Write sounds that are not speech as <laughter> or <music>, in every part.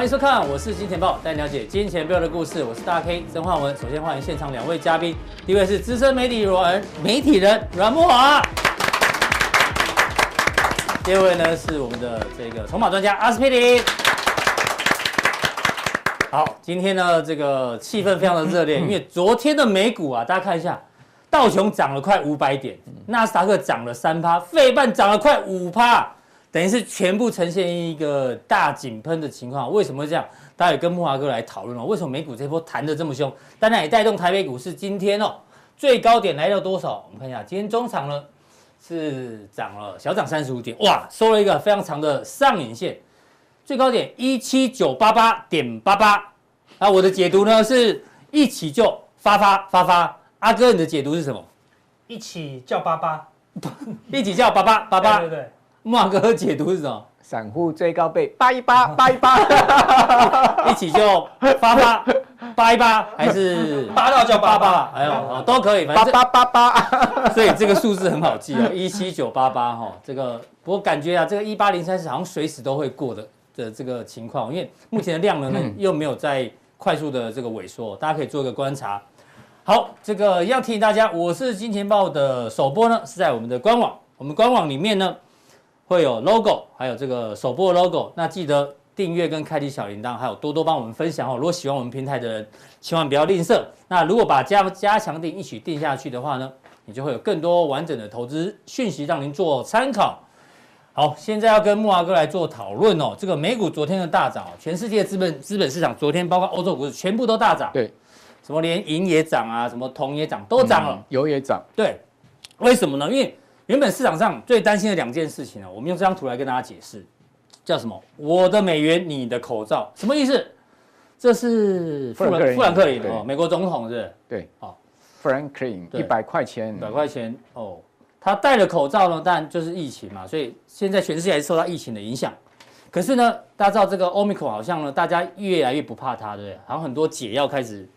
欢迎收看，我是金钱豹，带你了解金钱背后的故事。我是大 K 曾焕文。首先欢迎现场两位嘉宾，第一位是资深媒体人媒体人阮慕驊，第二位呢是我们的这个筹码专家阿斯匹林。好，今天呢这个气氛非常的热烈，因为昨天的美股啊，大家看一下，道琼涨了快五百点，纳斯达克涨了三趴，费半涨了快五趴。等于是全部呈现一个大井喷的情况，为什么会这样？大家也跟木华哥来讨论了，为什么美股这波弹得这么凶？当然也带动台北股市今天哦，最高点来到多少？我们看一下，今天中场呢是涨了小涨三十五点，哇，收了一个非常长的上影线，最高点一七九八八点八八。那我的解读呢是一起就发发发发。阿哥，你的解读是什么？一起叫八八，<laughs> 一起叫八八八八。对对对。慕驊哥解读是什么？散户最高被八一八 <laughs> 八一八，一起就八八八一八，还是八到叫八八？哎呦，都可以，反正八八八八。所以这个数字很好记哦，<laughs> 一七九八八哈。这个不过感觉啊，这个一八零三是好像随时都会过的的这个情况，因为目前的量能呢又没有在快速的这个萎缩，大家可以做一个观察。好，这个要提醒大家，我是金钱豹的首播呢是在我们的官网，我们官网里面呢。会有 logo，还有这个首播的 logo，那记得订阅跟开启小铃铛，还有多多帮我们分享哦。如果喜欢我们平台的人，千万不要吝啬。那如果把加加强定一起定下去的话呢，你就会有更多完整的投资讯息让您做参考。好，现在要跟木华哥来做讨论哦。这个美股昨天的大涨，全世界资本资本市场昨天包括欧洲股市全部都大涨。对，什么连银也涨啊，什么铜也涨，都涨了，嗯、油也涨。对，为什么呢？因为原本市场上最担心的两件事情呢，我们用这张图来跟大家解释，叫什么？我的美元，你的口罩，什么意思？这是富兰富兰克林哦，美国总统是？对，哦，富兰克林一百块钱，一百块钱哦，他戴了口罩呢，当然就是疫情嘛，所以现在全世界还是受到疫情的影响。可是呢，大家知道这个 Omicron 好像呢，大家越来越不怕它，对不对？好像很多解药开始。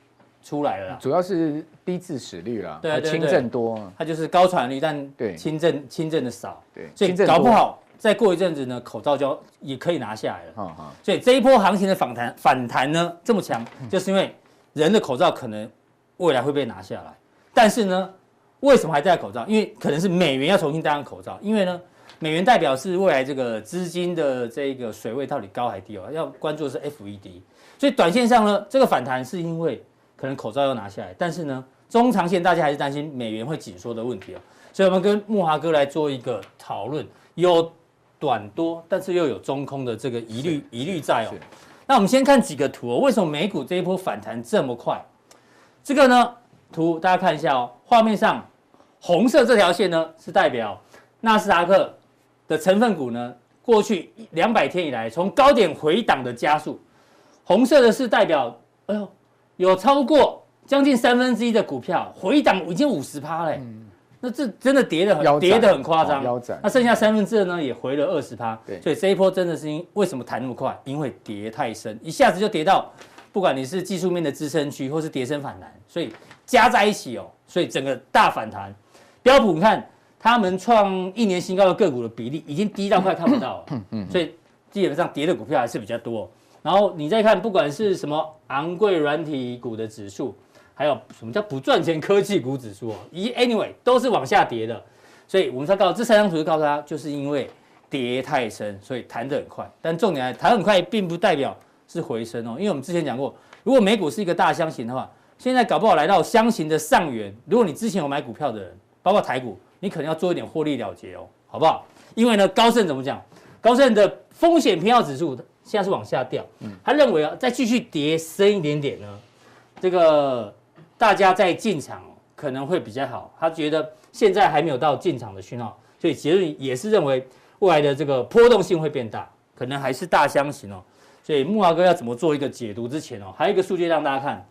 出来了啦，主要是低致死率啦，对，轻症多，它就是高传染率，但对。轻症轻症的少，对，所以搞不好再过一阵子呢，口罩就也可以拿下来了，所以这一波行情的反弹反弹呢这么强，就是因为人的口罩可能未来会被拿下来，但是呢，为什么还戴口罩？因为可能是美元要重新戴上口罩，因为呢，美元代表是未来这个资金的这个水位到底高还低哦，要关注的是 FED，所以短线上呢，这个反弹是因为。可能口罩要拿下来，但是呢，中长线大家还是担心美元会紧缩的问题哦，所以我们跟木华哥来做一个讨论，有短多，但是又有中空的这个疑虑疑虑在哦。那我们先看几个图哦，为什么美股这一波反弹这么快？这个呢，图大家看一下哦，画面上红色这条线呢是代表纳斯达克的成分股呢，过去两百天以来从高点回档的加速，红色的是代表，哎呦。有超过将近三分之一的股票回档已经五十趴嘞，那这真的跌得很跌得很夸张。那剩下三分之二呢也回了二十趴。对，所以这一波真的是因为什么弹那么快？因为跌太深，一下子就跌到，不管你是技术面的支撑区或是跌升反弹，所以加在一起哦，所以整个大反弹。标普你看，他们创一年新高的个股的比例已经低到快看不到了，所以基本上跌的股票还是比较多。然后你再看，不管是什么昂贵软体股的指数，还有什么叫不赚钱科技股指数哦，一 anyway 都是往下跌的。所以我们才告诉这三张图就告诉他，就是因为跌太深，所以弹得很快。但重点来，弹很快并不代表是回升哦，因为我们之前讲过，如果美股是一个大箱型的话，现在搞不好来到箱型的上缘。如果你之前有买股票的人，包括台股，你可能要做一点获利了结哦，好不好？因为呢，高盛怎么讲？高盛的风险偏好指数。现在是往下掉，他认为啊，再继续跌深一点点呢，这个大家再进场可能会比较好。他觉得现在还没有到进场的讯号，所以结论也是认为未来的这个波动性会变大，可能还是大箱型哦。所以木华哥要怎么做一个解读之前哦，还有一个数据让大家看，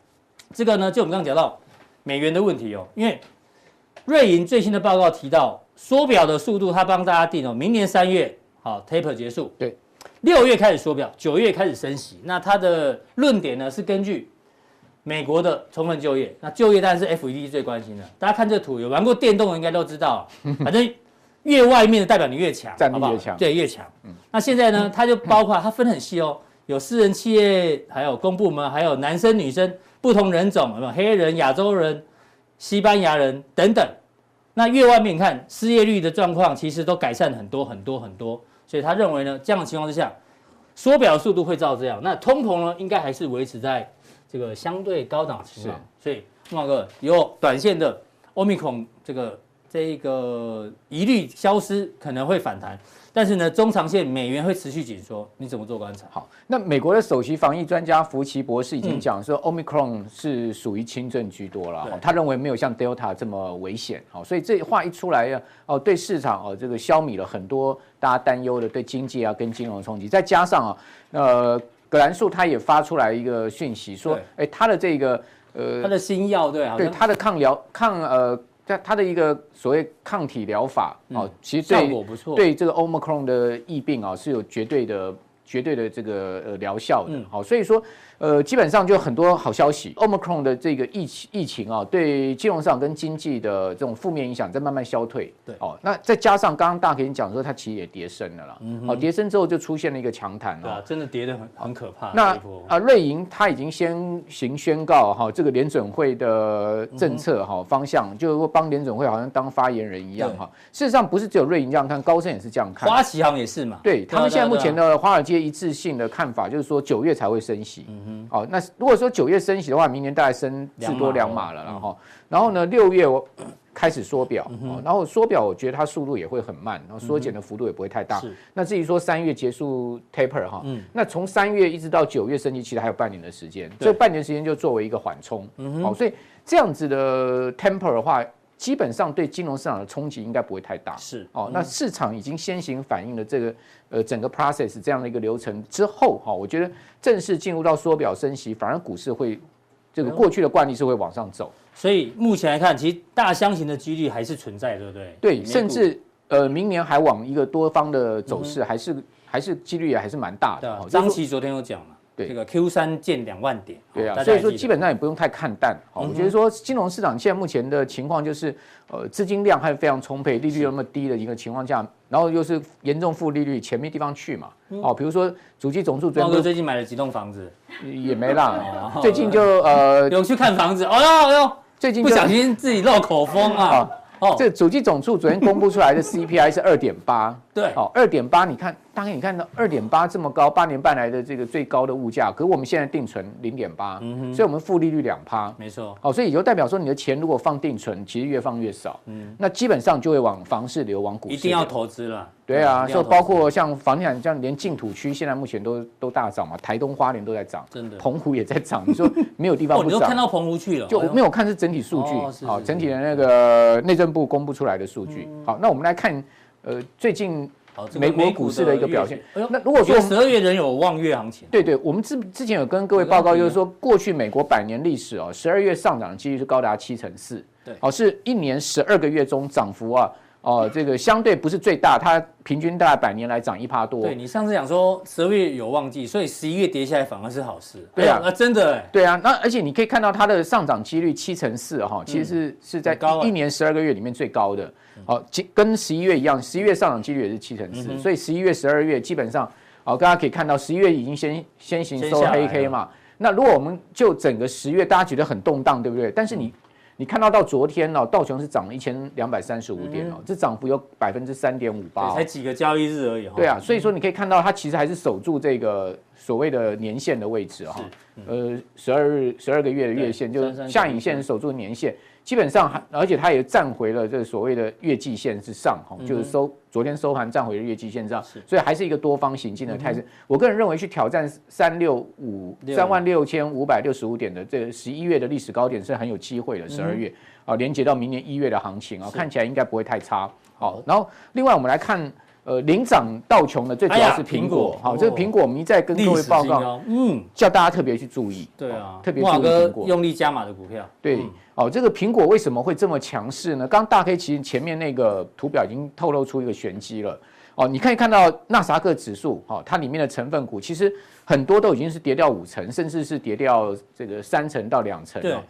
这个呢，就我们刚刚讲到美元的问题哦，因为瑞银最新的报告提到缩表的速度，他帮大家定哦，明年三月好 taper 结束，对。六月开始缩表，九月开始升息。那他的论点呢是根据美国的充分就业。那就业当然是 FED 最关心的。大家看这图，有玩过电动的应该都知道，<laughs> 反正越外面的代表你越强，战力越强，对，越强。那现在呢，它就包括它分很细哦，有私人企业，还有公部门，还有男生女生不同人种，有没有黑人、亚洲人、西班牙人等等。那越外面看失业率的状况，其实都改善很多很多很多。所以他认为呢，这样的情况之下，缩表速度会照这样。那通膨呢，应该还是维持在这个相对高档情况。所以孟老哥有短线的 Omicron 这个这一个疑虑消失，可能会反弹。但是呢，中长线美元会持续紧缩，你怎么做观察？好，那美国的首席防疫专家福奇博士已经讲说，Omicron 是属于轻症居多了，他认为没有像 Delta 这么危险。好，所以这话一出来呀，哦，对市场哦，这个消弭了很多大家担忧的对经济啊跟金融的冲击。再加上啊，呃，葛兰素他也发出来一个讯息说，哎，他的这个呃，他的新药对，对他的抗疗抗呃。在它的一个所谓抗体疗法哦，其实效果不错，对这个 Omicron 的疫病啊是有绝对的、绝对的这个呃疗效的。好，所以说。呃，基本上就很多好消息，Omicron 的这个疫情疫情啊，对金融市场跟经济的这种负面影响在慢慢消退。对，哦，那再加上刚刚大给你讲说，它其实也跌升了啦。嗯。好，跌升之后就出现了一个强弹。对啊，真的跌得很很可怕。那啊，瑞银它已经先行宣告哈，这个联准会的政策哈方向，就是说帮联准会好像当发言人一样哈。事实上不是只有瑞银这样看，高盛也是这样看。花旗行也是嘛。对他们现在目前的华尔街一致性的看法就是说九月才会升息。嗯。哦，那如果说九月升息的话，明年大概升至多两码了，然后，然后呢，六月我 <coughs> 开始缩表，然后缩表，我觉得它速度也会很慢，然后缩减的幅度也不会太大。是。那至于说三月结束 taper 哈，那从三月一直到九月升息，其实还有半年的时间，这半年时间就作为一个缓冲。嗯。好，所以这样子的 temper 的话。基本上对金融市场的冲击应该不会太大，是哦。那市场已经先行反映了这个呃整个 process 这样的一个流程之后，哈，我觉得正式进入到缩表升息，反而股市会这个过去的惯例是会往上走。所以目前来看，其实大箱型的几率还是存在，对不对？对，甚至呃明年还往一个多方的走势，还是还是几率也还是蛮大的。张琦昨天有讲了。对这个 Q 三见两万点，对啊，所以说基本上也不用太看淡。好，我觉得说金融市场现在目前的情况就是，呃，资金量还非常充沛，利率那么低的一个情况下，然后又是严重负利率，钱没地方去嘛。哦，比如说主机总处最近最近买了几栋房子，也没啦。最近就呃有去看房子，哦哟哦哟，最近不小心自己漏口风啊。哦，这主机总处昨天公布出来的 CPI 是二点八，对，哦，二点八，你看。大概你看到二点八这么高，八年半来的这个最高的物价，可是我们现在定存零点八，所以我们负利率两趴，没错。好，所以也就代表说你的钱如果放定存，其实越放越少，嗯，那基本上就会往房市流，往股市。一定要投资了。对啊，所以包括像房地产，像连净土区现在目前都都大涨嘛，台东花莲都在涨，真的，澎湖也在涨。你说 <laughs> 没有地方不涨？你都看到澎湖去了？就没有看是整体数据，好，整体的那个内政部公布出来的数据。好，那我们来看，呃，最近。好，美国股市的一个表现。那如果说十二月仍有望月行情，对对，我们之之前有跟各位报告，就是说过去美国百年历史哦，十二月上涨的几率是高达七成四。对，哦，是一年十二个月中涨幅啊，哦，这个相对不是最大，它平均大概百年来涨一趴多。对，你上次讲说十二月有旺季，所以十一月跌下来反而是好事。对啊，真的哎。对啊，那而且你可以看到它的上涨几率七成四哈，其实是是在一年十二个月里面最高的。好，跟十一月一样，十一月上涨几率也是七成四，所以十一月、十二月基本上，好，大家可以看到十一月已经先先行收黑 K 嘛。那如果我们就整个十月，大家觉得很动荡，对不对？但是你你看到到昨天哦，道琼是涨了一千两百三十五点哦，这涨幅有百分之三点五八，才几个交易日而已。对啊，所以说你可以看到它其实还是守住这个所谓的年线的位置哈。呃，十二日十二个月的月线就是下影线守住年线。基本上还，而且它也站回了这个所谓的月季线之上，哈，就是收昨天收盘站回了月季线上，所以还是一个多方行进的态势。我个人认为去挑战三六五三万六千五百六十五点的这个十一月的历史高点是很有机会的。十二月啊，连接到明年一月的行情啊，看起来应该不会太差。好，然后另外我们来看。呃，领涨道琼的最主要是苹果，好，这个苹果我们一再跟各位报告，嗯，叫大家特别去注意，对啊，特别注意苹果，用力加码的股票，对，哦，这个苹果为什么会这么强势呢？刚大 K 其实前面那个图表已经透露出一个玄机了，哦，你可以看到纳斯达克指数，哦，它里面的成分股其实很多都已经是跌掉五成，甚至是跌掉这个三成到两成了。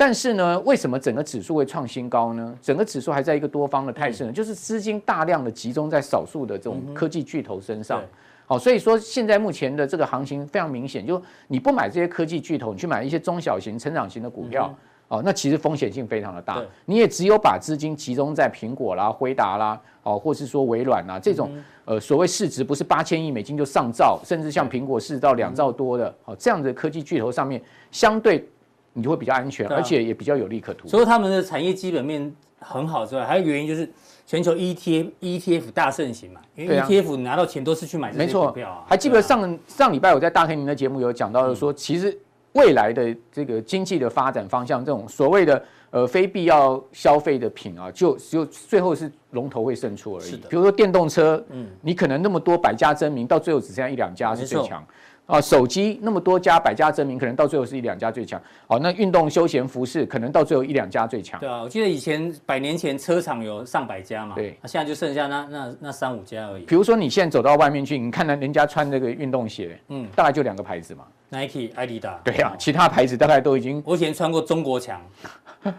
但是呢，为什么整个指数会创新高呢？整个指数还在一个多方的态势呢？就是资金大量的集中在少数的这种科技巨头身上。好，所以说现在目前的这个行情非常明显，就你不买这些科技巨头，你去买一些中小型、成长型的股票，哦、嗯，那其实风险性非常的大。你也只有把资金集中在苹果啦、辉达啦，哦，或是说微软啦这种，呃，所谓市值不是八千亿美金就上兆，甚至像苹果市值到两兆多的，哦，这样的科技巨头上面，相对你就会比较安全，而且也比较有利可图。除了他们的产业基本面很好之外，还有原因就是。全球 ETF ETF 大盛行嘛，因为 ETF 拿到钱都是去买这些股票啊。还记得上上礼拜我在大黑明的节目有讲到，说其实未来的这个经济的发展方向，这种所谓的呃非必要消费的品啊，就就最后是龙头会胜出而已。比如说电动车，嗯，你可能那么多百家争鸣，到最后只剩下一两家是最强。啊，手机那么多家，百家争鸣，可能到最后是一两家最强。好，那运动休闲服饰可能到最后一两家最强。对啊，我记得以前百年前车厂有上百家嘛，对，那现在就剩下那那那三五家而已。比如说你现在走到外面去，你看到人家穿这个运动鞋，嗯，大概就两个牌子嘛，Nike、艾迪达。对啊，其他牌子大概都已经。我以前穿过中国强，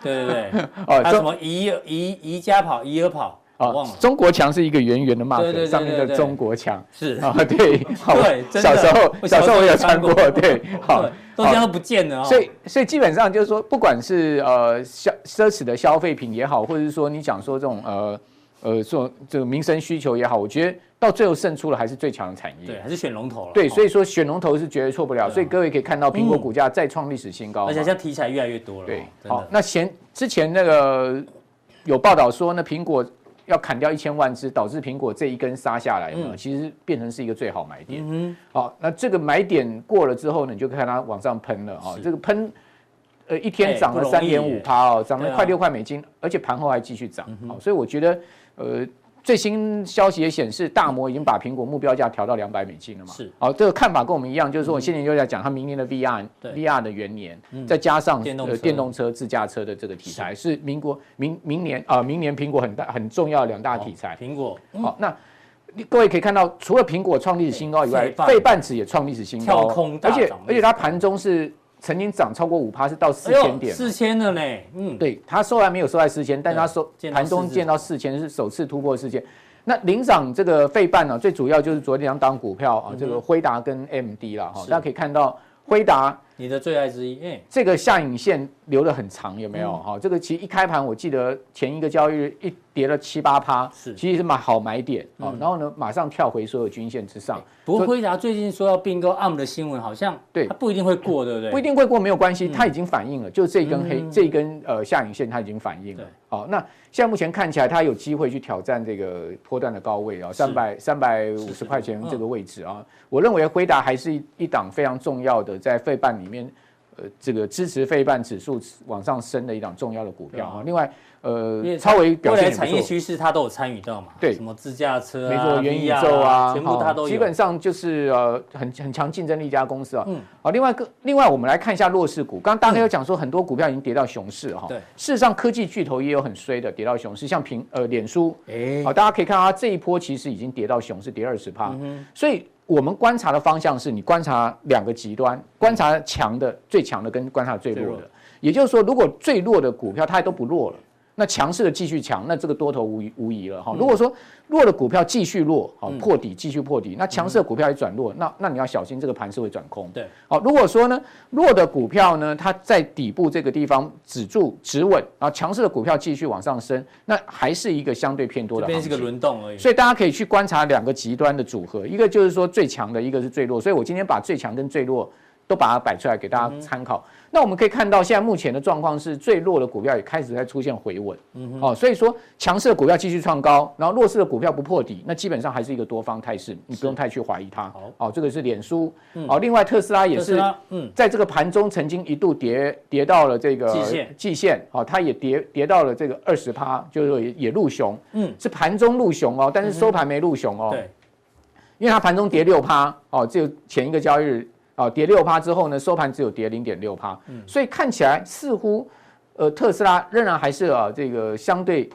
对对对，<laughs> 哦，还有什么宜宜宜家跑、宜尔跑。哦，中国强是一个圆圆的 mark，上面的中国强是。啊，对，<laughs> 好，小时候小时候我有穿过，对，好，都这样都不见了，所以所以基本上就是说，不管是呃消奢侈的消费品也好，或者是说你讲说这种呃呃做这个民生需求也好，我觉得到最后胜出了还是最强的产业，对，还是选龙头了，对，所以说选龙头是绝对错不了，所以各位可以看到苹果股价再创历史新高，而且现在题材越来越多了，对，好，那前之前那个有报道说那苹果。要砍掉一千万只，导致苹果这一根杀下来嘛，其实变成是一个最好买点。嗯，好，那这个买点过了之后呢，你就看它往上喷了啊。这个喷，呃，一天涨了三点五趴哦，涨了快六块美金，而且盘后还继续涨。好，所以我觉得，呃。最新消息也显示，大摩已经把苹果目标价调到两百美金了嘛？是。好，这个看法跟我们一样，就是说我现在就在讲，它明年的 VR，VR 的元年，再加上呃电动车、自驾车的这个题材，是民国明明年啊，明年苹果很大很重要的两大题材。苹果。好，那各位可以看到，除了苹果创历史新高以外，费半指也创历史新高，而且而且它盘中是。曾经涨超过五趴，是到四千点，四千了嘞。嗯，对，它收还没有收在四千，但它收盘中见到四千是首次突破四千。那领涨这个费半呢，最主要就是昨天两档股票啊，这个辉达跟 AMD 了哈，大家可以看到辉达。你的最爱之一，哎，这个下影线留的很长，有没有？哈、嗯，这个其实一开盘，我记得前一个交易日一跌了七八趴，是，其实是买好买点，啊、嗯，然后呢，马上跳回所有均线之上。不过辉达最近说要并购 ARM 的新闻，好像对，它不一定会过，对不对？不一定会过，没有关系，它已经反映了，就这一根黑，嗯、这一根呃下影线，它已经反映了。好，那现在目前看起来，它有机会去挑战这个波段的高位啊，三百三百五十块钱这个位置啊。我认为辉达还是一一档非常重要的，在费半里面。呃，这个支持费半指数往上升的一档重要的股票啊。另外，呃，超微表现产业趋势它都有参与到嘛？对，什么自驾车、没错，元宇宙啊，全部它都有。基本上就是呃，很很强竞争力一家公司啊。嗯。好，另外个，另外我们来看一下弱势股。刚刚大家有讲说，很多股票已经跌到熊市哈。对。事实上，科技巨头也有很衰的跌到熊市，像平呃脸书，哎，好，大家可以看到它这一波其实已经跌到熊市，跌二十趴。嗯。所以。我们观察的方向是你观察两个极端，观察强的、最强的跟观察最弱的。也就是说，如果最弱的股票它都不弱了。那强势的继续强，那这个多头无疑无疑了哈。如果说弱的股票继续弱，好破底继续破底，那强势的股票也转弱，那那你要小心这个盘是会转空。对，好，如果说呢弱的股票呢，它在底部这个地方止住止稳，然后强势的股票继续往上升，那还是一个相对偏多的。这边是个轮动而已。所以大家可以去观察两个极端的组合，一个就是说最强的，一个是最弱。所以我今天把最强跟最弱都把它摆出来给大家参考。那我们可以看到，现在目前的状况是最弱的股票也开始在出现回稳，嗯，哦，所以说强势的股票继续创高，然后弱势的股票不破底，那基本上还是一个多方态势，你不用太去怀疑它。好，哦，这个是脸书，哦，另外特斯拉也是，嗯，在这个盘中曾经一度跌跌到了这个季线，季线，哦，它也跌跌到了这个二十趴，就是说也也入熊，嗯，是盘中入熊哦，但是收盘没入熊哦，对，因为它盘中跌六趴，哦，只有前一个交易日。啊，跌六趴之后呢，收盘只有跌零点六趴，所以看起来似乎，呃，特斯拉仍然还是啊这个相对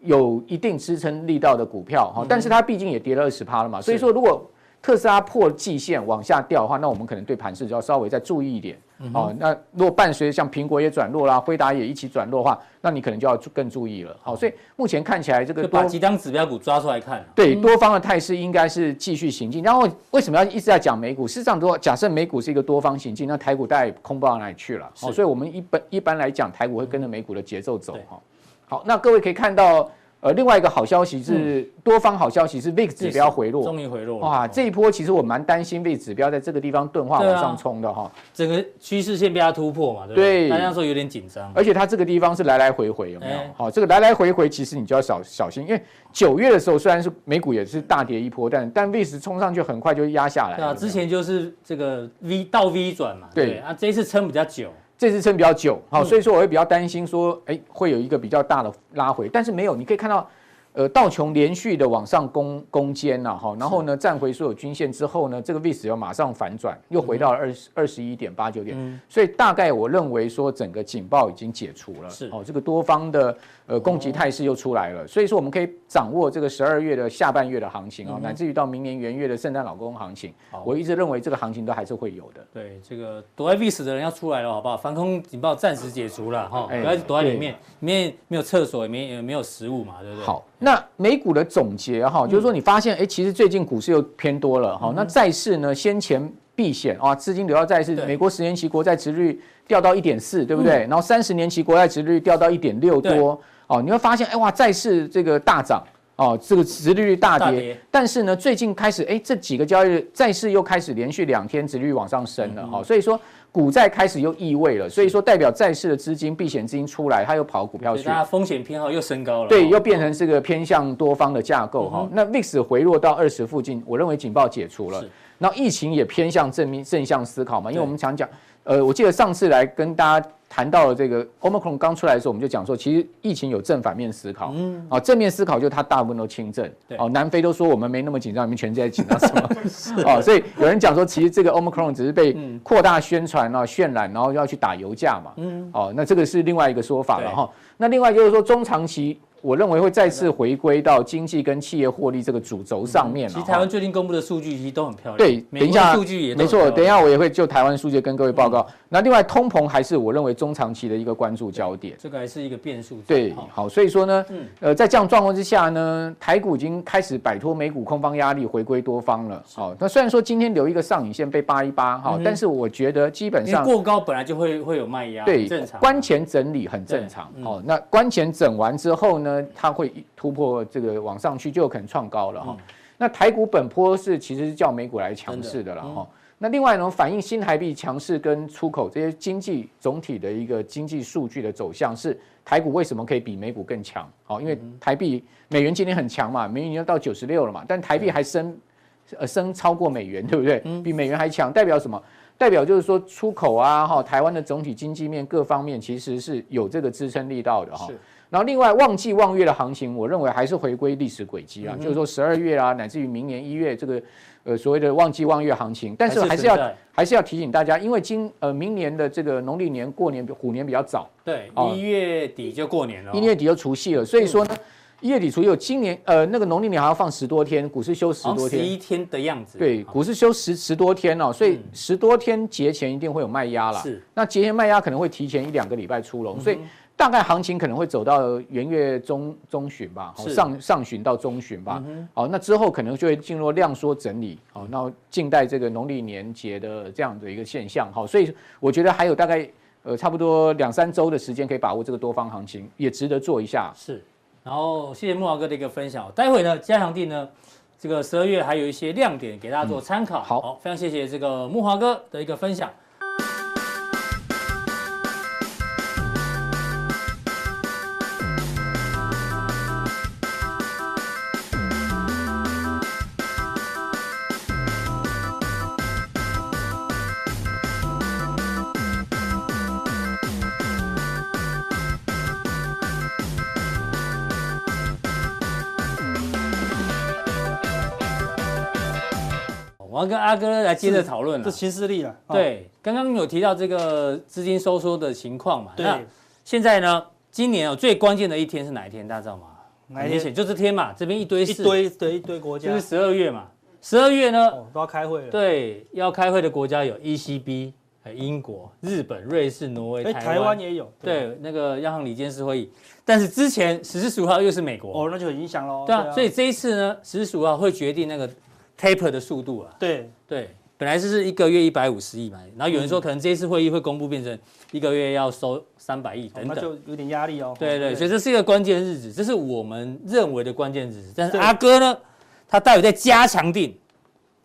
有一定支撑力道的股票哈，但是它毕竟也跌了二十趴了嘛，所以说如果特斯拉破季线往下掉的话，那我们可能对盘势就要稍微再注意一点。嗯、哦，那如果伴随像苹果也转弱啦，辉达也一起转弱的话，那你可能就要更注意了。好，所以目前看起来这个把几张指标股抓出来看，对多方的态势应该是继续行进。然后为什么要一直在讲美股？事实上，如果假设美股是一个多方行进，那台股大概空不到哪里去了。好，所以我们一般一般来讲，台股会跟着美股的节奏走。哈，好，那各位可以看到。呃，另外一个好消息是多方好消息是 VIX 指标回落，终于回落哇！这一波其实我蛮担心 VIX 指标在这个地方钝化往上冲的哈，整个趋势线被它突破嘛，对不对？大家说有点紧张，而且它这个地方是来来回回有没有？好，这个来来回回其实你就要小小心，因为九月的时候虽然是美股也是大跌一波，但但 VIX 冲上去很快就压下来。对啊，之前就是这个 V 到 V 转嘛，对啊，这一次撑比较久。这次撑比较久，好，所以说我会比较担心说，哎，会有一个比较大的拉回，但是没有，你可以看到。呃，道琼连续的往上攻攻坚呐，哈，然后呢，站回所有均线之后呢，这个 VIX 要马上反转，又回到了二十二十一点八九点，嗯、所以大概我认为说整个警报已经解除了，是。哦，这个多方的呃攻击态势又出来了，所以说我们可以掌握这个十二月的下半月的行情啊，嗯、乃至于到明年元月的圣诞老公公行情，我一直认为这个行情都还是会有的。对，这个躲在 VIX 的人要出来了，好不好？防空警报暂时解除了哈，不要躲在里面，里面没有厕所，也没也没有食物嘛，对不对？好。那美股的总结哈，就是说你发现哎，其实最近股市又偏多了哈。那债市呢，先前避险啊，资金流到债市，美国十年期国债殖率掉到一点四，对不对？然后三十年期国债殖率掉到一点六多哦，你会发现哎哇，债市这个大涨哦，这个殖利率大跌。但是呢，最近开始哎，这几个交易日债市又开始连续两天殖利率往上升了哈，所以说。股债开始又异位了，所以说代表债市的资金、避险资金出来，它又跑股票去，那风险偏好又升高了，对，又变成这个偏向多方的架构哈。那 VIX 回落到二十附近，我认为警报解除了，然后疫情也偏向正面正向思考嘛，因为我们常讲，呃，我记得上次来跟大家。谈到了这个 Omicron 刚出来的时候，我们就讲说，其实疫情有正反面思考。嗯，啊，正面思考就是它大部分都轻症。对，哦，南非都说我们没那么紧张，你们全世界紧张什么？<laughs> 是哦，所以有人讲说，其实这个 Omicron 只是被扩大宣传啊、渲染，然后要去打油价嘛。嗯，哦，那这个是另外一个说法了哈。那另外就是说中长期。我认为会再次回归到经济跟企业获利这个主轴上面。其实台湾最近公布的数据其实都很漂亮。对，等一下数据也没错。等一下我也会就台湾数据跟各位报告。那另外通膨还是我认为中长期的一个关注焦点。这个还是一个变数。对，好，所以说呢，呃，在这样状况之下呢，台股已经开始摆脱美股空方压力，回归多方了。好，那虽然说今天留一个上影线被扒一扒，哈，但是我觉得基本上过高本来就会会有卖压，对，正常。关前整理很正常。好，那关前整完之后呢，它会。突破这个往上去就有可能创高了哈。嗯、那台股本波是其实是较美股来强势的了哈。嗯、那另外呢，反映新台币强势跟出口这些经济总体的一个经济数据的走向是台股为什么可以比美股更强？好，因为台币美元今天很强嘛，美元已经到九十六了嘛，但台币还升呃升超过美元，对不对？比美元还强，代表什么？代表就是说出口啊哈，台湾的总体经济面各方面其实是有这个支撑力道的哈。然后另外旺季望月的行情，我认为还是回归历史轨迹啊，就是说十二月啊，乃至于明年一月这个呃所谓的旺季望月行情，但是还是要还是，要提醒大家，因为今呃明年的这个农历年过年虎年比较早，对，一月底就过年了，一月底就除夕了，所以说呢，一月底除夕有今年呃那个农历年还要放十多天，股市休十多天，十一天的样子，对，股市休十十多天哦，所以十多天节前一定会有卖压了，是，那节前卖压可能会提前一两个礼拜出笼，所以。嗯大概行情可能会走到元月中中旬吧，是上上旬到中旬吧。嗯、哼好，那之后可能就会进入量缩整理。好，那静待这个农历年节的这样的一个现象。好，所以我觉得还有大概呃差不多两三周的时间可以把握这个多方行情，也值得做一下。是，然后谢谢木华哥的一个分享。待会呢，嘉祥地呢，这个十二月还有一些亮点给大家做参考。好，非常谢谢这个木华哥的一个分享。我要跟阿哥来接着讨论了，这新势力了。对，刚刚有提到这个资金收缩的情况嘛？对。那现在呢？今年哦，最关键的一天是哪一天？大家知道吗？哪一天？就这天嘛。这边一堆一堆的一堆国家，就是十二月嘛。十二月呢都要开会了。对，要开会的国家有 ECB。英国、日本、瑞士、挪威、台湾也有。对，那个央行理事会议，但是之前十四十五号又是美国，哦，那就很影响喽。对啊，所以这一次呢，十四十五号会决定那个 taper 的速度啊。对对，本来是是一个月一百五十亿嘛，然后有人说可能这一次会议会公布变成一个月要收三百亿等等，那就有点压力哦。对对，所以这是一个关键日子，这是我们认为的关键日子。但是阿哥呢，他待会在加强錠。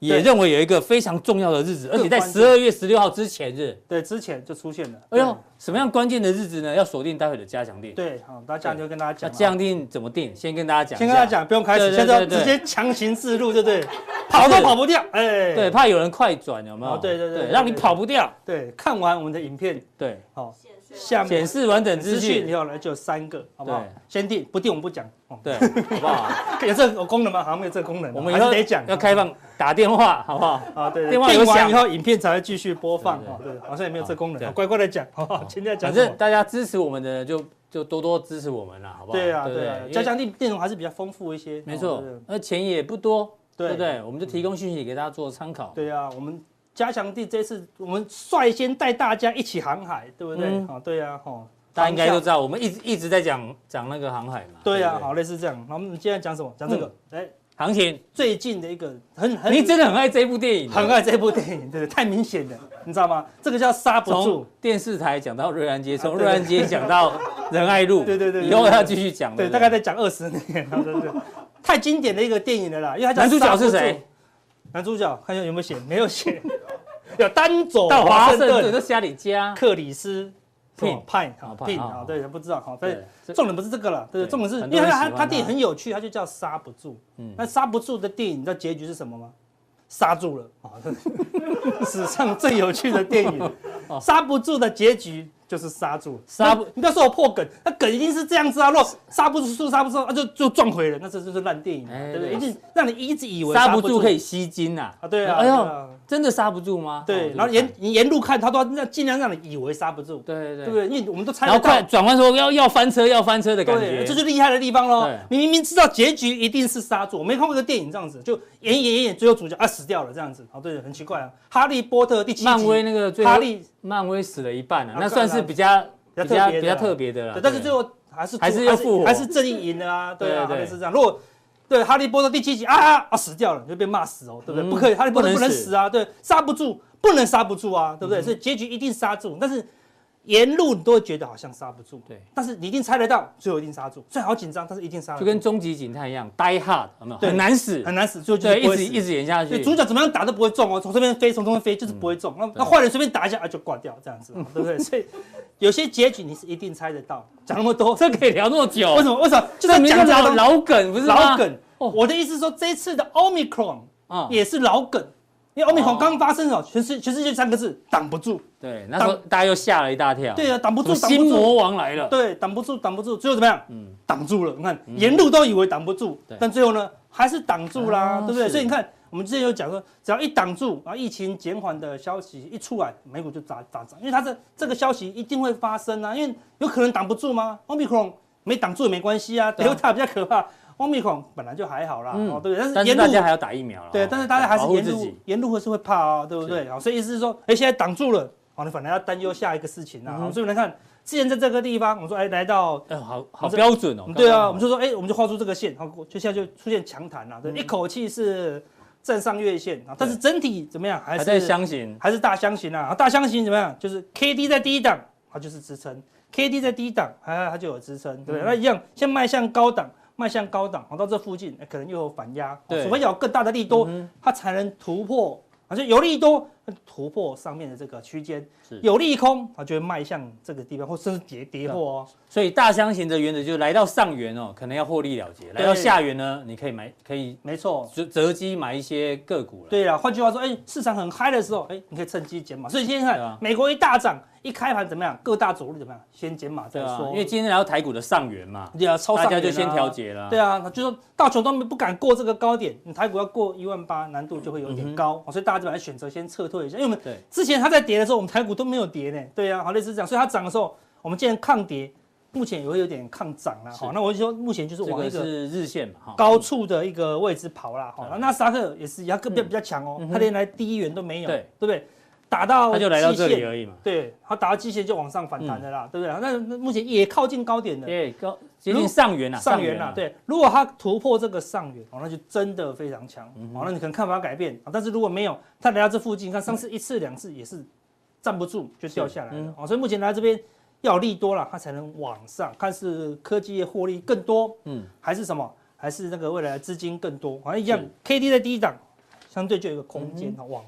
也认为有一个非常重要的日子，而且在十二月十六号之前日，对，之前就出现了。哎呦，什么样关键的日子呢？要锁定待会的加强定。对，好，大家就跟大家讲。加强定怎么定？先跟大家讲。先跟大家讲，不用开始，现在直接强行自入，对不对？<laughs> 跑都跑不掉，哎，对，怕有人快转，有没有？对对对，让你跑不掉。对，看完我们的影片，对，好。下显示完整资讯以后呢，就有三个，好不好？先定不定我们不讲，对，<laughs> 好不好？有这个功能吗？好像没有这个功能，我们以后得讲，要开放打电话，好不好？啊，对，电话有响以后，影片才会继续播放，对，好像也没有这个功能，乖乖的讲，好不好？现在讲，反正大家支持我们的就就多多支持我们了，好不好？对啊，对啊，加强錠内容还是比较丰富一些，没错，而钱也不多，对不对？我们就提供讯息给大家做参考。对啊，我们。加强地这次我们率先带大家一起航海，对不对？嗯、哦，对呀，哦，大家应该都知道，我们一直一直在讲讲那个航海嘛。对呀，好，类似这样。那，我们现在讲什么？讲这个，哎、嗯，行情最近的一个很很，你真的很爱这部电影，很爱这部电影，对，太明显了，你知道吗？这个叫刹不住。电视台讲到瑞安街，从瑞安街讲到仁爱路，<laughs> 对对对，以后要继续讲，对，大概再讲二十年，对对对，太经典的一个电影了啦，因为它男主角是谁？男主角看一下有没有写，没有写。<laughs> 有单走到华盛顿，都瞎里加克里斯派好聘啊，对，不知道好，对，重点不是这个了，对，重点是因为他他电影很有趣，他就叫刹不住，嗯，那刹不住的电影，你知道结局是什么吗？刹住了啊，<laughs> 史上最有趣的电影，刹不住的结局。就是刹住，刹不，你不要说我破梗，那梗一定是这样子啊，若刹不住，刹不住，那就就撞回了，那这就是烂电影，对不对？一定让你一直以为刹不住可以吸金呐，啊，对啊，哎呦，真的刹不住吗？对，然后沿你沿路看，他都要尽量让你以为刹不住，对对。对，对不对？因为我们都猜得到，转弯说要要翻车，要翻车的感觉，这就厉害的地方喽。你明明知道结局一定是刹住，我没看过一个电影这样子，就演演演演，最后主角啊死掉了这样子，哦，对，很奇怪啊。哈利波特第七集，漫威那个最后，哈利。漫威死了一半了，那算是比较。比较比较特别的啦，但是最后还是还是要复活，还是正义赢了啊，对啊，是这样。如果对哈利波特第七集啊啊死掉了，就被骂死哦，对不对？不可以，哈利波特不能死啊，对，刹不住，不能刹不住啊，对不对？所以结局一定刹住，但是。沿路你都会觉得好像刹不住，对，但是你一定猜得到，最后一定刹住，虽然好紧张，但是一定刹住。就跟终极警探一样，Die Hard，有没有？很难死，很难死，就对，一直一直演下去。主角怎么样打都不会中哦，从这边飞，从中间飞，就是不会中。那那坏人随便打一下啊，就挂掉，这样子，<laughs> 对不对？所以有些结局你是一定猜得到。讲那么多，这可以聊那么久？为什么？为什么？就是讲老老梗，不是老梗。我的意思是说，这一次的 Omicron 啊，也是老梗。因为欧米红刚发生哦，全世全世界三个字挡不住。对，那时候大家又吓了一大跳。对啊，挡不住，新魔王来了。对，挡不住，挡不住，最后怎么样？嗯，挡住了。你看，沿路都以为挡不住，但最后呢，还是挡住啦，对不对？所以你看，我们之前有讲说，只要一挡住啊，疫情减缓的消息一出来，美股就涨涨涨，因为它这这个消息一定会发生啊，因为有可能挡不住吗？欧米红没挡住也没关系啊，德尔塔比较可怕。欧米孔本来就还好啦，哦，对不对？但是大家还要打疫苗了，对，但是大家还是沿路沿路会是会怕哦，对不对？好，所以意思是说，哎，现在挡住了，好，你反而要担忧下一个事情啊。所以来看，之前在这个地方，我们说，哎，来到，哎，好好标准哦。对啊，我们就说，哎，我们就画出这个线，好，就现在就出现强弹了，对，一口气是站上月线啊，但是整体怎么样？还是在箱型，还是大箱型啊？大箱型怎么样？就是 K D 在低档，它就是支撑；K D 在低档，它它就有支撑，对不对？那一样，先迈向高档。迈向高档，好到这附近，可能又有反压，除非有更大的利多，它才能突破。而且有利多突破上面的这个区间，有利空，它就会迈向这个地方，或甚至跌跌破哦。所以大箱型的原则就是来到上缘哦，可能要获利了结；来到下缘呢，你可以买，可以没错，就择机买一些个股了。对啊，换句话说，哎，市场很嗨的时候，哎，你可以趁机减码。所以现在看美国一大涨。一开盘怎么样？各大主力怎么样？先减码再说。因为今天来到台股的上缘嘛，对啊，超大家就先调节了。对啊，就说道琼都不敢过这个高点，你台股要过一万八，难度就会有点高，所以大家就把它选择先撤退一下。因为我们之前它在跌的时候，我们台股都没有跌呢。对啊，好类似这样，所以它涨的时候，我们既然抗跌，目前也会有点抗涨了好。那我就说目前就是往一个是日线嘛，高处的一个位置跑了好。那纳斯达克也是，它个比较比较强哦，它连来第一元都没有，对对不对？打到它就来到这里而已嘛，对，它打到季线就往上反弹的啦，对不对？那目前也靠近高点的，对，高接近上缘了，上缘了，对。如果它突破这个上缘，哦，那就真的非常强，哦，那你可能看法改变啊。但是如果没有，它来到这附近，看上次一次两次也是站不住就掉下来了，哦，所以目前来这边要利多了，它才能往上，看是科技业获利更多，嗯，还是什么，还是那个未来的资金更多，好像一样，K D 在低档，相对就有一个空间往。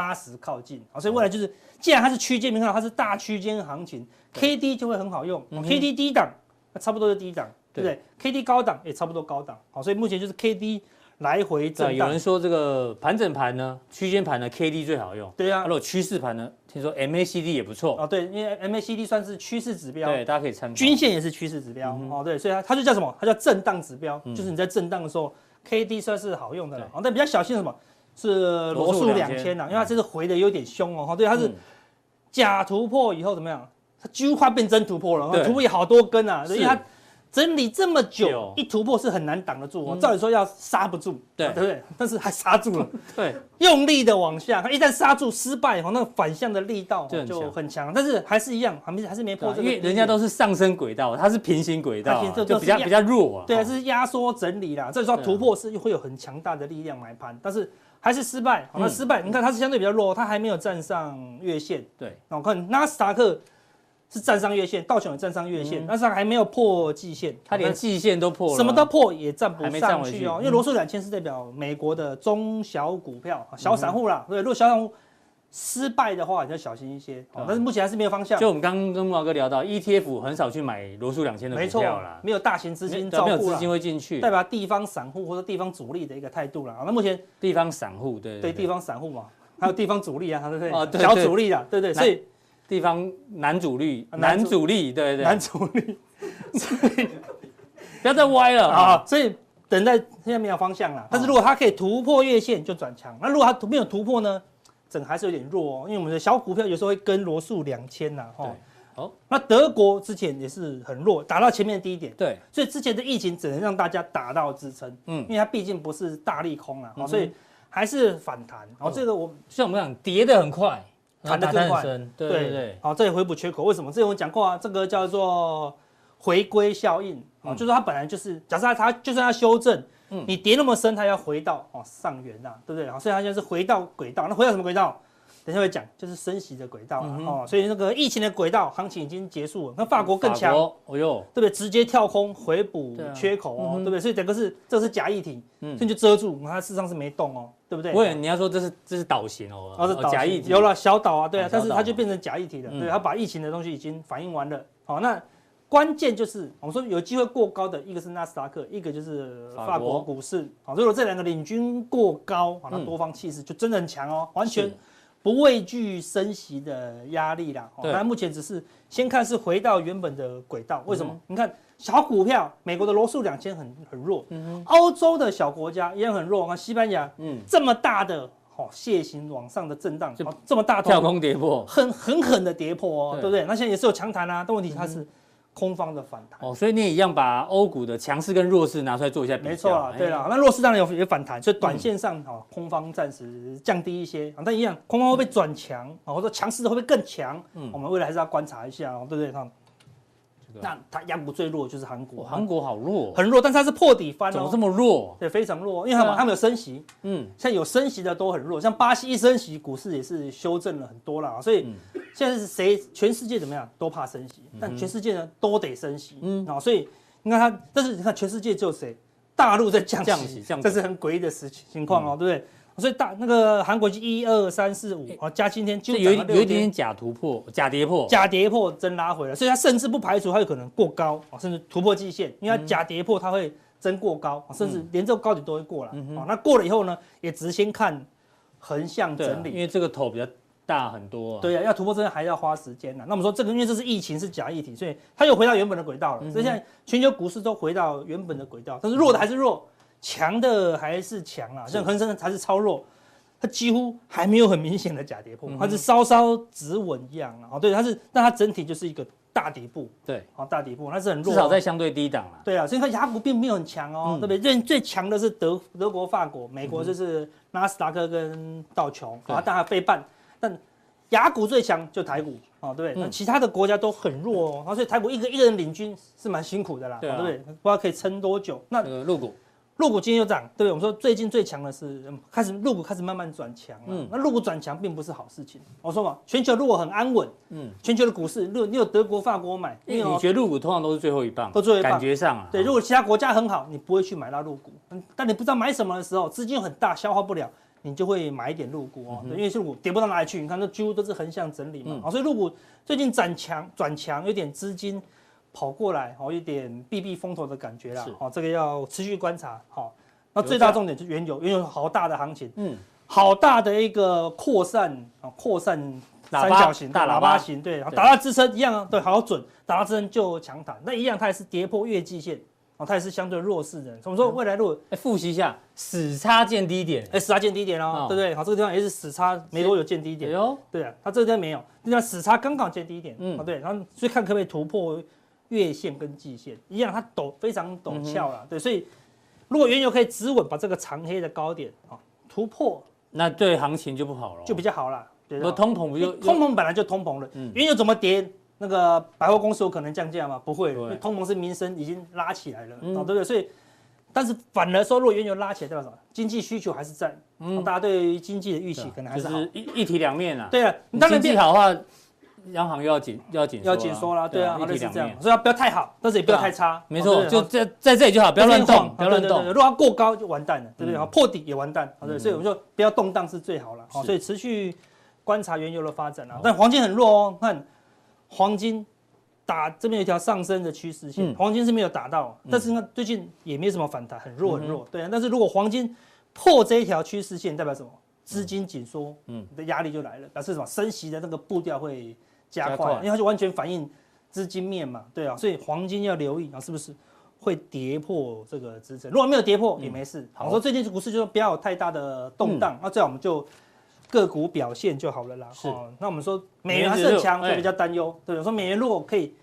八十靠近啊，所以未来就是，既然它是区间，你看到它是大区间行情，K D 就会很好用，K D 低档，那差不多就低档，对不对？K D 高档也差不多高档，好，所以目前就是 K D 来回震荡。有人说这个盘整盘呢，区间盘呢，K D 最好用。对啊，如果趋势盘呢，听说 M A C D 也不错。哦，对，因为 M A C D 算是趋势指标，对，大家可以参考。均线也是趋势指标，哦，对，所以它它就叫什么？它叫震荡指标，就是你在震荡的时候，K D 算是好用的了。哦，但比较小心什么？是罗素两千呐，因为它这次回的有点凶哦，哈，对，它是假突破以后怎么样？它几乎快变真突破了，突破也好多根啊，所以它整理这么久，一突破是很难挡得住，照理说要刹不住，对，对不对？<laughs> 但是还刹住了，<laughs> 对，用力的往下，它一旦刹住失败以后，那个反向的力道就很强，但是还是一样，还没还是没破这个，因为人家都是上升轨道，它是平行轨道，就比较比较弱啊，对，是压缩整理啦，所以说突破是会有很强大的力量买盘，但是。还是失败，好，那失败，你看它是相对比较弱，它还没有站上月线。对，那我看纳斯达克是站上月线，道琼也站上月线，但是还没有破季线，它连季线都破了，什么都破也站不上去哦。因为罗素两千是代表美国的中小股票、小散户啦，对，如果小散户。失败的话，你要小心一些。但是目前还是没有方向。就我们刚刚跟木华哥聊到 ETF，很少去买罗素两千的股票啦，没有大型资金照顾，没有资金会进去，代表地方散户或者地方主力的一个态度了。那目前地方散户对对地方散户嘛，还有地方主力啊，对不对？哦，小主力啊，对对，所以地方男主力，男主力，对对，男主力，<laughs> 所以不要再歪了啊！所以等待现在没有方向了。但是如果它可以突破月线，就转强。那如果它没有突破呢？整还是有点弱哦，因为我们的小股票有时候会跟罗素两千呐，哈，好，那德国之前也是很弱，打到前面的低点，对，所以之前的疫情只能让大家打到支撑，嗯，因为它毕竟不是大利空啊，所以还是反弹，然后这个我像我们讲跌得很快，弹得更快，对对对，好，这里回补缺口，为什么？之前我讲过啊，这个叫做回归效应，啊，就是它本来就是，假设它它就算它修正。嗯，你跌那么深，它要回到哦上缘呐，对不对？好，所以它现在是回到轨道，那回到什么轨道？等一下会讲，就是升息的轨道哦。所以那个疫情的轨道行情已经结束了，那法国更强，哦哟，对不对？直接跳空回补缺口哦，对不对？所以整个是这是假议题，嗯，所以就遮住，它事实上是没动哦，对不对？不，你要说这是这是倒型哦，哦是假议题，有了小岛啊，对啊，但是它就变成假议题了，对，它把疫情的东西已经反映完了，好那。关键就是我们说有机会过高的一个是纳斯达克，一个就是法国股市。好，如果这两个领军过高，那多方气势就真的很强哦，完全不畏惧升息的压力啦。但目前只是先看是回到原本的轨道。为什么？你看小股票，美国的罗素两千很很弱，欧洲的小国家也很弱。那西班牙，嗯，这么大的哦楔形往上的震荡，这么大跳空跌破，很狠狠的跌破哦，对不对？那现在也是有强弹啊，但问题它是。空方的反弹哦，所以你也一样把欧股的强势跟弱势拿出来做一下比较。没错啦，对啦，那弱势当然有有反弹，所以短线上哈，空方暂时降低一些啊，但一样，空方会不会转强啊？或者强势的会不会更强？嗯，我们未来还是要观察一下哦，对不对？哈。那它亚股最弱就是韩国，韩国好弱，很弱，但是它是破底翻哦。怎么这么弱？对，非常弱，因为他们他们有升息，嗯，像有升息的都很弱，像巴西一升息，股市也是修正了很多啦，所以现在是谁？全世界怎么样都怕升息，但全世界呢都得升息，嗯，啊，所以你看它，但是你看全世界只有谁？大陆在降息，这是很诡异的事情情况哦，对不对？所以大那个韩国就一二三四五啊，加今天就有有一点点假突破，假跌破，假跌破真拉回来，所以它甚至不排除它有可能过高啊，甚至突破季线，因为它假跌破它会真过高，甚至连这个高点都会过了啊。那过了以后呢，也只先看横向整理，因为这个头比较大很多。对呀，要突破真的还要花时间呢。那我们说这个，因为这是疫情是假议题，所以它又回到原本的轨道了。所以现在全球股市都回到原本的轨道，但是弱的还是弱。强的还是强啊，像恒生还是超弱，它几乎还没有很明显的假跌破，它是稍稍止稳一样啊。对，它是，但它整体就是一个大底部，对，好大底部，它是很弱，至少在相对低档了。对啊，所以它雅股并没有很强哦，对不对？最最强的是德德国、法国，美国就是纳斯达克跟道琼，啊，当然费半，但雅股最强就台股，哦，对？那其他的国家都很弱哦，所以台股一个一个人领军是蛮辛苦的啦，对不对？不知道可以撑多久。那入股。陆股今天又涨，对不对？我们说最近最强的是开始入股开始慢慢转强了。嗯，那入股转强并不是好事情。我说嘛，全球如果很安稳，嗯，全球的股市，如果你有德国、法国买，你觉得入股通常都是最后一棒，都最后一棒。感觉上啊，对，如果其他国家很好，你不会去买到入股。嗯但你不知道买什么的时候，资金很大，消化不了，你就会买一点入股哦。因为入股跌不到哪里去，你看这几乎都是横向整理嘛。所以入股最近转强转强，有点资金跑过来，哦，一点避避风头的感觉啦。哦，这个要持续观察，好。那最大重点就是原油，原油好大的行情，嗯，好大的一个扩散啊，扩散三角形大喇叭。形，对，打到支撑一样啊，对，好准，打到支撑就强弹，那一样它也是跌破月季线，哦，它也是相对弱势的。我们说未来如果哎复习一下，死叉见低点，哎，死叉见低点哦，对不对？好，这个地方也是死叉没多久见低点，哟，对啊，它这个地方没有，这叫死叉刚刚见低点，嗯，对，然后所以看可不可以突破月线跟季线一样，它陡非常陡峭了，对，所以。如果原油可以止稳，把这个长黑的高点啊突破，那对行情就不好了，就比较好了。对，通膨不就通膨本来就通膨了，嗯，原油怎么跌？那个百货公司有可能降价吗？不会，因为通膨是民生已经拉起来了，对不对？所以，但是反而说，如果原油拉起来，代表什么？经济需求还是在，嗯，大家对于经济的预期可能还是好，一一体两面啊。对啊，你当然经济好的话。央行又要紧，又要紧，要紧缩了，对啊，类似这样，所以不要太好，但是也不要太差，没错，就在在这里就好，不要乱动，不要乱动。如果它过高就完蛋了，对不对？破底也完蛋，好对，所以我们说不要动荡是最好了，所以持续观察原油的发展啊。但黄金很弱哦，看黄金打这边有一条上升的趋势线，黄金是没有打到，但是呢最近也没什么反弹，很弱很弱，对啊。但是如果黄金破这一条趋势线，代表什么？资金紧缩，嗯，的压力就来了，表示什么？升息的那个步调会。加快，因为它就完全反映资金面嘛，对啊，所以黄金要留意啊，是不是会跌破这个支撑？如果没有跌破也没事。好，我说最近股市就是不要有太大的动荡，那这样我们就个股表现就好了啦。是，那我们说美元还是很强，所以比较担忧。对，我说美元如果可以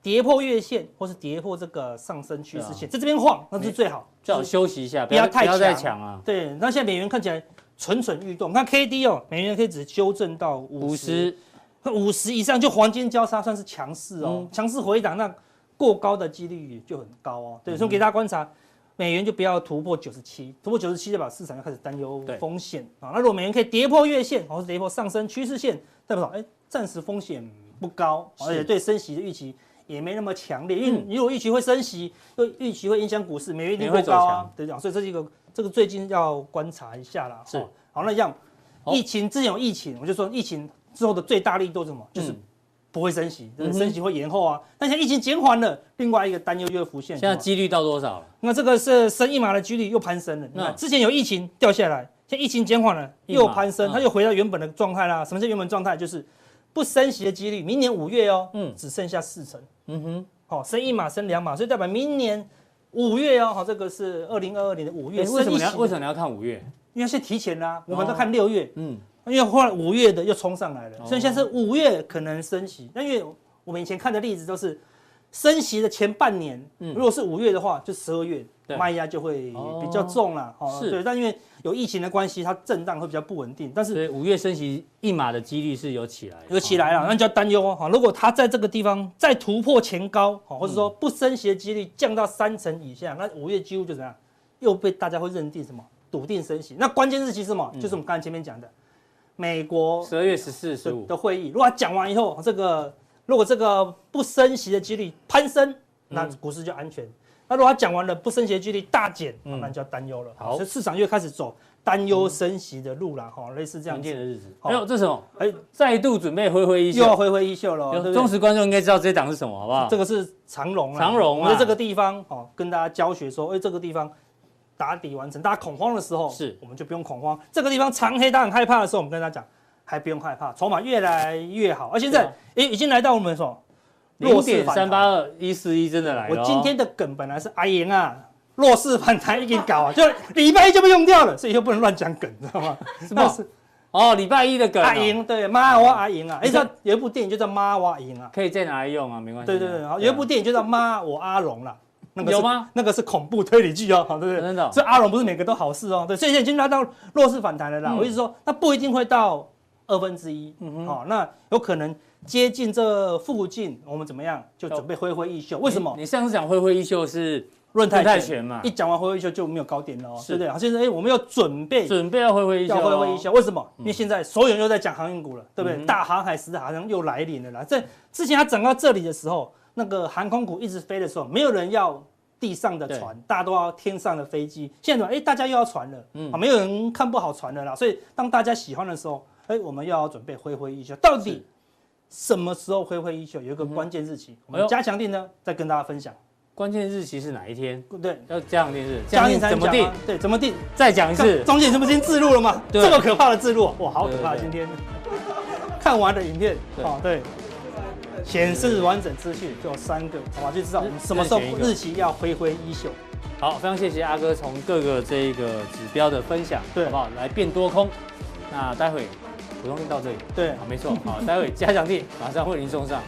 跌破月线，或是跌破这个上升趋势线，在这边晃，那是最好。最好休息一下，不要太强啊。对，那现在美元看起来蠢蠢欲动，看 K D 哦，美元可以只修正到五十。五十以上就黄金交叉算是强势哦，强势回档，那过高的几率就很高哦。对，所以给大家观察，美元就不要突破九十七，突破九十七代表市场要开始担忧风险啊。那如果美元可以跌破月线，或是跌破上升趋势线，代表哎，暂时风险不高，而且对升息的预期也没那么强烈。因为你如果预期会升息，又预期会影响股市，美元一定会高啊。对，所以这是一个这个最近要观察一下啦。是，好，那这样疫情之前有疫情，我就说疫情。之后的最大力度是什么？就是不会升息，升息会延后啊。但现在疫情减缓了，另外一个担忧又会浮现。现在几率到多少了？那这个是升一码的几率又攀升了。那之前有疫情掉下来，现在疫情减缓了又攀升，它又回到原本的状态啦。什么叫原本状态？就是不升息的几率，明年五月哦，嗯，只剩下四成。嗯哼，好，升一码，升两码，所以代表明年五月哦，好，这个是二零二二年的五月。为什么你要为什么你要看五月？因为是提前啦，我们都看六月。嗯。因为后来五月的又冲上来了，所以现在是五月可能升息。那因为我们以前看的例子都是升息的前半年，如果是五月的话，就十二月卖压就会比较重了。是，对。但因为有疫情的关系，它震荡会比较不稳定。但是五月升息一码的几率是有起来，有起来了，那就要担忧哦。如果它在这个地方再突破前高，或者说不升息的几率降到三成以下，那五月几乎就怎样，又被大家会认定什么笃定升息。那关键日期是什么？就是我们刚才前面讲的。美国十二月十四、十五的会议，如果讲完以后，这个如果这个不升息的几率攀升，那股市就安全。那如果他讲完了不升息的几率大减，那就要担忧了。好，所以市场又开始走担忧升息的路了，哈，类似这样子的日子。没有，这是什么？哎，再度准备挥挥衣袖，又要挥挥衣袖了。忠实观众应该知道这档是什么，好不好？这个是长荣，长荣啊，在这个地方哦，跟大家教学说，哎，这个地方。打底完成，大家恐慌的时候，是我们就不用恐慌。这个地方长黑，大家很害怕的时候，我们跟大家讲，还不用害怕，筹码越来越好。而现在，哎，已经来到我们说零点三八二一四一，真的来了。我今天的梗本来是阿言啊，弱势反弹一点搞啊，<laughs> 就礼拜一就被用掉了，所以以后不能乱讲梗，<laughs> 知道吗？是不是？哦，礼拜一的梗。阿莹，对，妈我阿莹啊，哎，这有一部电影就叫妈我阿莹啊，可以再拿来用啊，没关系。对对对，好，有一部电影就叫妈我阿龙了。有吗？那个是恐怖推理剧哦，好，<laughs> 对不对？真的，所以阿龙不是每个都好事哦，对，所以现在已经拉到弱势反弹了啦。我意思说，那不一定会到二分之一，嗯好，那有可能接近这附近，我们怎么样就准备挥挥衣袖？为什么？你上次讲挥挥衣袖是润泰拳嘛？一讲完挥挥衣袖就没有高点了哦，对不对？好，现在哎，我们要准备准备要挥挥衣袖，要挥挥衣袖，为什么？因为现在所有人又在讲航运股了，对不对？大航海时好像又来临了啦。在之前它涨到这里的时候，那个航空股一直飞的时候，没有人要。地上的船，大家都要天上的飞机。现在哎，大家又要船了，嗯，没有人看不好船了啦。所以当大家喜欢的时候，哎，我们又要准备挥挥衣袖。到底什么时候挥挥衣袖？有一个关键日期，我们加强定呢，再跟大家分享。关键日期是哪一天？对，要加强定是加强錠怎么定？对，怎么定？再讲一次。中间是不是已经置入了吗？这么可怕的置入，哇，好可怕！今天 <laughs> 看完的影片，哦，对。显示完整资讯就有三个，好吧，就知道我们什么时候日期要挥挥衣袖。好，非常谢谢阿哥从各个这个指标的分享，对，好不好？来变多空。那待会普通錠到这里，对，好，没错，好，待会加强錠马上为您送上。